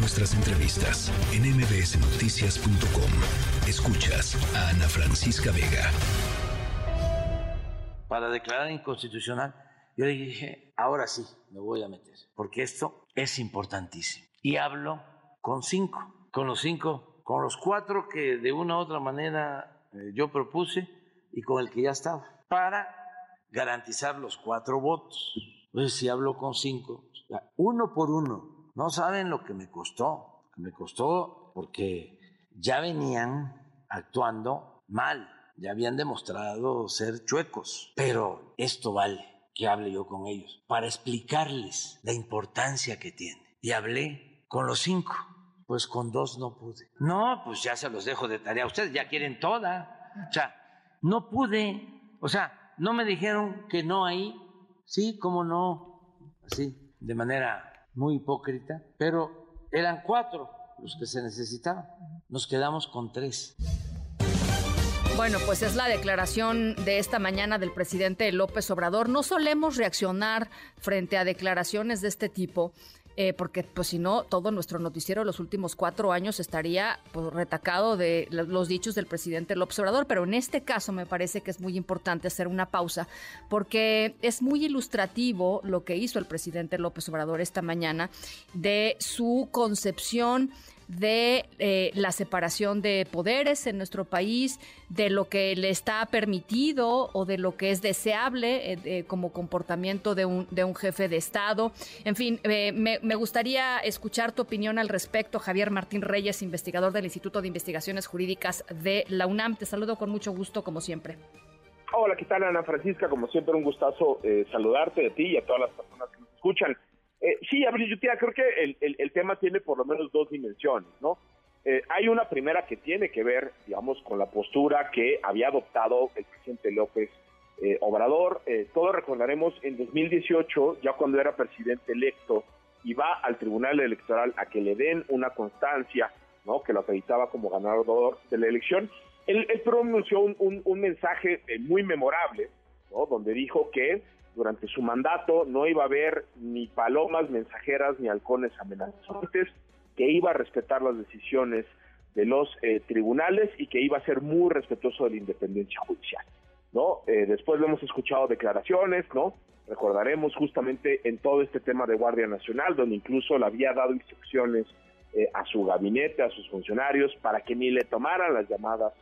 nuestras entrevistas en mbsnoticias.com. Escuchas a Ana Francisca Vega. Para declarar inconstitucional, yo le dije, ahora sí, me voy a meter, porque esto es importantísimo. Y hablo con cinco, con los cinco, con los cuatro que de una u otra manera eh, yo propuse y con el que ya estaba, para garantizar los cuatro votos. Entonces, si hablo con cinco, uno por uno, no saben lo que me costó, me costó porque ya venían actuando mal, ya habían demostrado ser chuecos, pero esto vale que hable yo con ellos para explicarles la importancia que tiene. Y hablé con los cinco, pues con dos no pude. No, pues ya se los dejo de tarea. Ustedes ya quieren toda. O sea, no pude. O sea, no me dijeron que no ahí. Sí, cómo no. Así, de manera muy hipócrita. Pero eran cuatro los que se necesitaban. Nos quedamos con tres. Bueno, pues es la declaración de esta mañana del presidente López Obrador. No solemos reaccionar frente a declaraciones de este tipo. Eh, porque pues si no, todo nuestro noticiero de los últimos cuatro años estaría pues, retacado de los dichos del presidente López Obrador, pero en este caso me parece que es muy importante hacer una pausa, porque es muy ilustrativo lo que hizo el presidente López Obrador esta mañana de su concepción de eh, la separación de poderes en nuestro país, de lo que le está permitido o de lo que es deseable eh, como comportamiento de un, de un jefe de Estado. En fin, me, me, gustaría escuchar tu opinión al respecto, Javier Martín Reyes, investigador del Instituto de Investigaciones Jurídicas de la UNAM. Te saludo con mucho gusto, como siempre. Hola, ¿qué tal, Ana Francisca? Como siempre, un gustazo saludarte a ti y a todas las personas que nos escuchan. Eh, sí, Abril creo que el, tema tiene por lo menos dos dimensiones, ¿no? Eh, hay una primera que tiene que ver, digamos, con la postura que había adoptado el presidente López eh, Obrador. Eh, todos recordaremos en 2018, ya cuando era presidente electo, iba al Tribunal Electoral a que le den una constancia, ¿no? Que lo acreditaba como ganador de la elección. Él, pronunció un, un, mensaje muy memorable, ¿no? Donde dijo que durante su mandato no iba a haber ni palomas mensajeras ni halcones amenazantes, que iba a respetar las decisiones de los eh, tribunales y que iba a ser muy respetuoso de la independencia judicial. ¿no? Eh, después lo hemos escuchado declaraciones, ¿no? Recordaremos justamente en todo este tema de Guardia Nacional, donde incluso le había dado instrucciones eh, a su gabinete, a sus funcionarios, para que ni le tomaran las llamadas,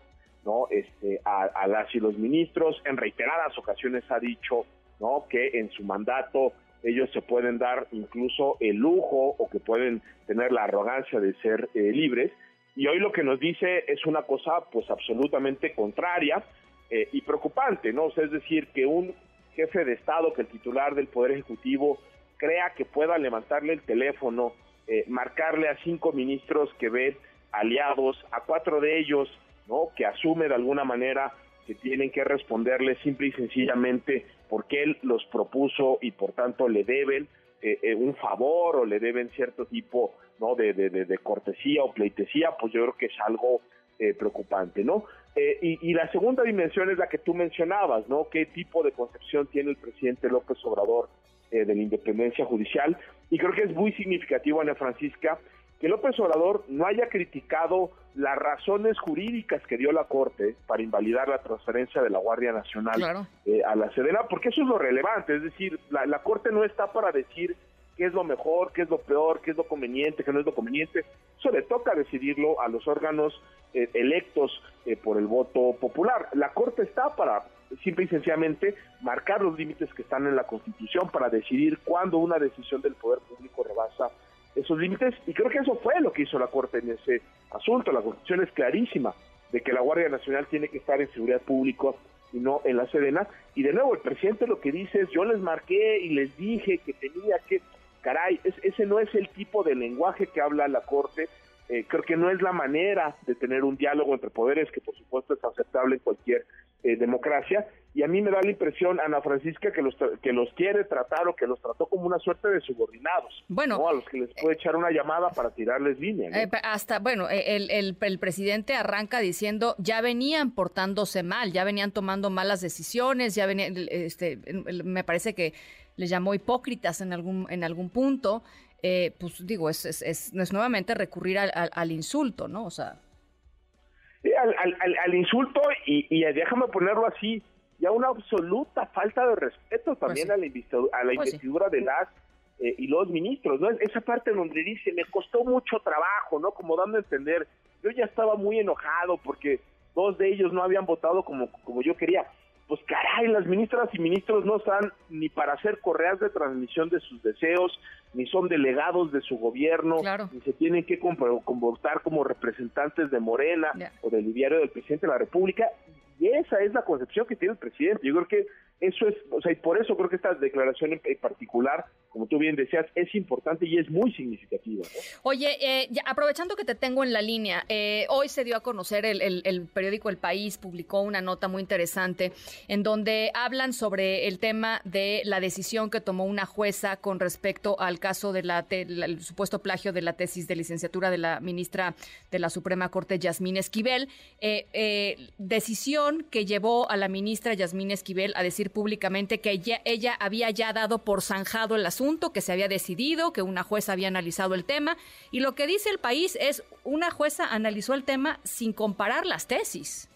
¿no? Este, a, a las y los ministros. En reiteradas ocasiones ha dicho ¿no? Que en su mandato ellos se pueden dar incluso el lujo o que pueden tener la arrogancia de ser eh, libres. Y hoy lo que nos dice es una cosa pues absolutamente contraria eh, y preocupante, ¿no? es decir, que un jefe de Estado, que el titular del Poder Ejecutivo crea que pueda levantarle el teléfono, eh, marcarle a cinco ministros que ven aliados, a cuatro de ellos, ¿no? Que asume de alguna manera que tienen que responderle simple y sencillamente porque él los propuso y por tanto le deben eh, eh, un favor o le deben cierto tipo no de, de, cortesía o pleitesía, pues yo creo que es algo eh, preocupante, ¿no? y, y, la segunda dimensión es la que tú mencionabas, ¿no? ¿Qué tipo de concepción tiene el presidente López Obrador de la independencia judicial? Y creo que es muy significativo, Ana Francisca, que López Obrador no haya criticado las razones jurídicas que dio la Corte para invalidar la transferencia de la Guardia Nacional eh, a la Sedena, porque eso es lo relevante, es decir, la, Corte no está para decir qué es lo mejor, qué es lo peor, qué es lo conveniente, qué no es lo conveniente, eso le toca decidirlo a los órganos eh, electos eh, por el voto popular. La Corte está para simple y sencillamente marcar los límites que están en la Constitución para decidir cuándo una decisión del poder público rebasa esos límites y creo que eso fue lo que hizo la Corte en ese asunto. La Constitución es clarísima de que la Guardia Nacional tiene que estar en seguridad pública y no en la Sedena. Y de nuevo, el presidente lo que dice es, yo les marqué y les dije que tenía que, caray, ese no es el tipo de lenguaje que habla la Corte. Eh, creo que no es la manera de tener un diálogo entre poderes, que por supuesto es aceptable en cualquier eh, democracia, y a mí me da la impresión, Ana Francisca, que los, que los quiere tratar o que los trató como una suerte de subordinados. Bueno. A los que les puede echar una llamada para tirarles línea. Eh, hasta, bueno, eh, el, el, el, presidente arranca diciendo, ya venían portándose mal, ya venían tomando malas decisiones, ya venían, este, me parece que les llamó hipócritas en algún, en algún punto. eh, pues digo, es, es, es, nuevamente recurrir al, al, insulto, ¿no? O sea... al, al, insulto y, y déjame ponerlo así, ya una absoluta falta de respeto también pues a la, a la pues investidura de las eh, y los ministros, ¿no? Esa parte donde dice, me costó mucho trabajo, ¿no? Como dando a entender, yo ya estaba muy enojado porque dos de ellos no habían votado como, como yo quería. Pues caray, las ministras y ministros no están ni para hacer correas de transmisión de sus deseos, ni son delegados de su gobierno, ni se tienen que comportar como representantes de Morena o del diario del presidente de la República. Y esa es la concepción que tiene el presidente. Yo creo que eso es, o sea, y por eso creo que esta declaración en particular, como tú bien decías, es importante y es muy significativa. Oye, eh, aprovechando que te tengo en la línea, eh, hoy se dio a conocer el, periódico El País, publicó una nota muy interesante en donde hablan sobre el tema de la decisión que tomó una jueza con respecto al caso del supuesto plagio de la tesis de licenciatura de la ministra de la Suprema Corte, Yasmín Esquivel. Eh, decisión que llevó a la ministra Yasmín Esquivel a decir públicamente que ella, ella había ya dado por zanjado el asunto, que se había decidido, que una jueza había analizado el tema. Y lo que dice el país es, una jueza analizó el tema sin comparar las tesis.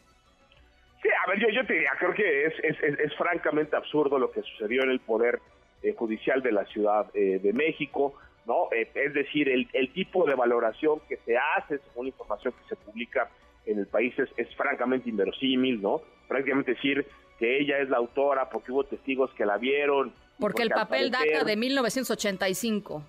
Sí, a ver, yo, te diría, creo que es, francamente absurdo lo que sucedió en el Poder eh, Judicial de la Ciudad eh, de México, ¿no? Eh, es decir, el, el, tipo de valoración que se hace según la información que se publica en el país es francamente inverosímil, ¿no? Prácticamente decir, que ella es la autora porque hubo testigos que la vieron. Porque, el papel data de 1985.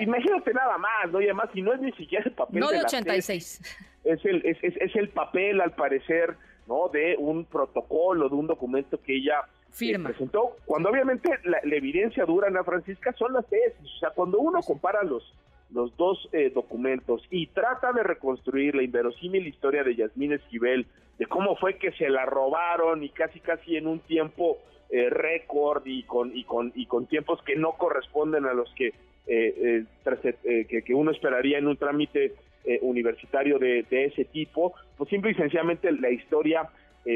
Imagínate nada más, ¿no? Y además, si no es ni siquiera el papel. No de, 86. es, el, es, es, el papel, al parecer, ¿no? De un protocolo, de un documento que ella eh, Firma. presentó. Cuando obviamente la, evidencia dura, Ana Francisca, son las tesis. O sea, cuando uno compara los, los dos eh, documentos y trata de reconstruir la inverosímil historia de Yasmín Esquivel de cómo fue que se la robaron y casi casi en un tiempo eh, récord y con y con y con tiempos que no corresponden a los que eh, eh, que, uno esperaría en un trámite universitario de, ese tipo pues simple y sencillamente la historia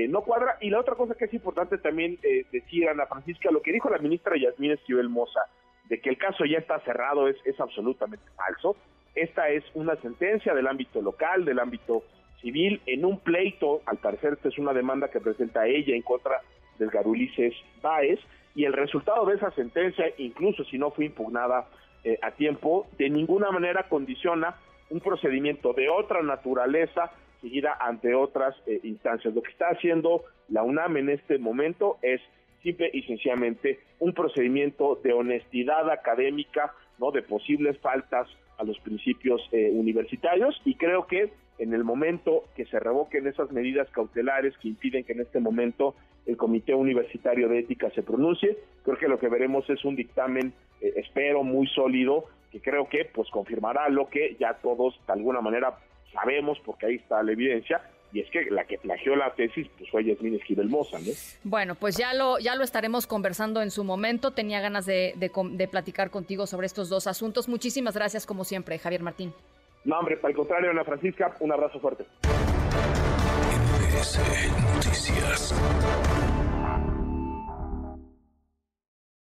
no cuadra. Y la otra cosa que es importante también decir Ana Francisca lo que dijo la ministra Yasmín Esquivel Moza de que el caso ya está cerrado es, es absolutamente falso. Esta es una sentencia del ámbito local del ámbito civil en un pleito, al parecer esta es una demanda que presenta ella en contra del Garulices Báez, y el resultado de esa sentencia, incluso si no fue impugnada eh, a tiempo, de ninguna manera condiciona un procedimiento de otra naturaleza seguida ante otras eh, instancias. Lo que está haciendo la UNAM en este momento es simple y sencillamente un procedimiento de honestidad académica, no de posibles faltas a los principios eh, universitarios y creo que en el momento que se revoquen esas medidas cautelares que impiden que en este momento el Comité Universitario de Ética se pronuncie, creo que lo que veremos es un dictamen, eh, espero, muy sólido, que creo que pues confirmará lo que ya todos de alguna manera sabemos, porque ahí está la evidencia, y es que la que plagió la tesis pues fue Yasmín Esquivel Moza, ¿no? Bueno, pues ya lo, ya lo estaremos conversando en su momento. Tenía ganas de, de platicar contigo sobre estos dos asuntos. Muchísimas gracias, como siempre, Javier Martín. No, hombre, al contrario, Ana Francisca, un abrazo fuerte. Noticias.